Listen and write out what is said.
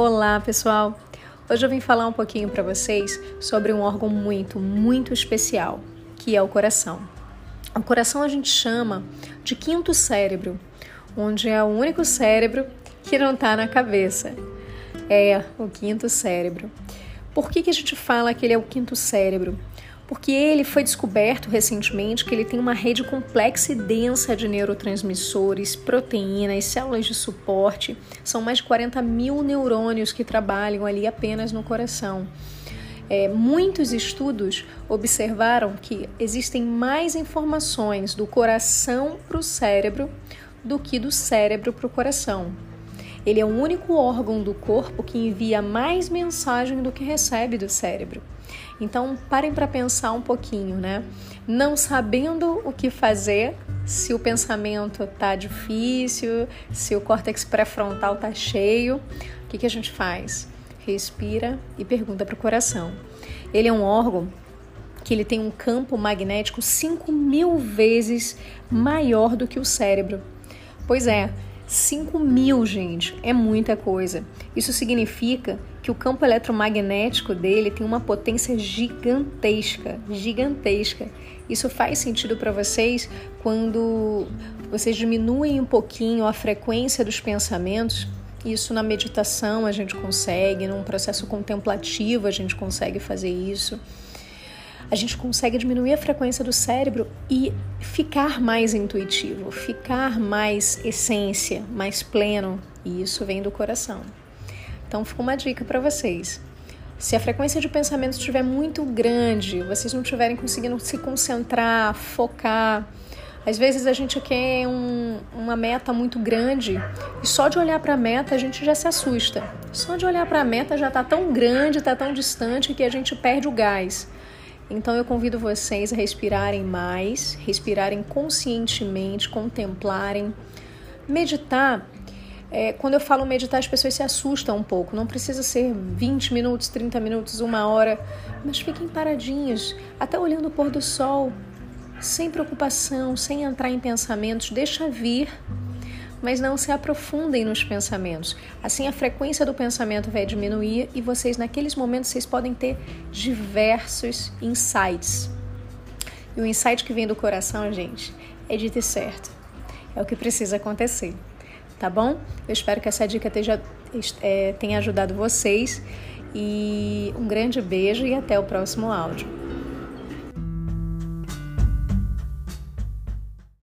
Olá, pessoal. Hoje eu vim falar um pouquinho para vocês sobre um órgão muito, muito especial, que é o coração. O coração a gente chama de quinto cérebro, onde é o único cérebro que não está na cabeça. É o quinto cérebro. Por que, que a gente fala que ele é o quinto cérebro? Porque ele foi descoberto recentemente que ele tem uma rede complexa e densa de neurotransmissores, proteínas, células de suporte. São mais de 40 mil neurônios que trabalham ali apenas no coração. É, muitos estudos observaram que existem mais informações do coração para o cérebro do que do cérebro para o coração. Ele é o único órgão do corpo que envia mais mensagem do que recebe do cérebro. Então, parem para pensar um pouquinho, né? Não sabendo o que fazer, se o pensamento tá difícil, se o córtex pré-frontal tá cheio, o que, que a gente faz? Respira e pergunta para o coração. Ele é um órgão que ele tem um campo magnético 5 mil vezes maior do que o cérebro. Pois é, 5 mil, gente, é muita coisa. Isso significa que o campo eletromagnético dele tem uma potência gigantesca, gigantesca. Isso faz sentido para vocês quando vocês diminuem um pouquinho a frequência dos pensamentos. Isso na meditação a gente consegue, num processo contemplativo a gente consegue fazer isso a gente consegue diminuir a frequência do cérebro e ficar mais intuitivo, ficar mais essência, mais pleno, e isso vem do coração. Então, fica uma dica para vocês. Se a frequência de pensamento estiver muito grande, vocês não estiverem conseguindo se concentrar, focar, às vezes a gente quer um, uma meta muito grande e só de olhar para a meta a gente já se assusta. Só de olhar para a meta já está tão grande, está tão distante que a gente perde o gás. Então eu convido vocês a respirarem mais, respirarem conscientemente, contemplarem. Meditar, é, quando eu falo meditar, as pessoas se assustam um pouco. Não precisa ser 20 minutos, 30 minutos, uma hora, mas fiquem paradinhos, até olhando o pôr do sol, sem preocupação, sem entrar em pensamentos, deixa vir mas não se aprofundem nos pensamentos. Assim a frequência do pensamento vai diminuir e vocês naqueles momentos vocês podem ter diversos insights. E o insight que vem do coração, gente, é de ter certo. É o que precisa acontecer. Tá bom? Eu espero que essa dica é, tenha ajudado vocês. E um grande beijo e até o próximo áudio.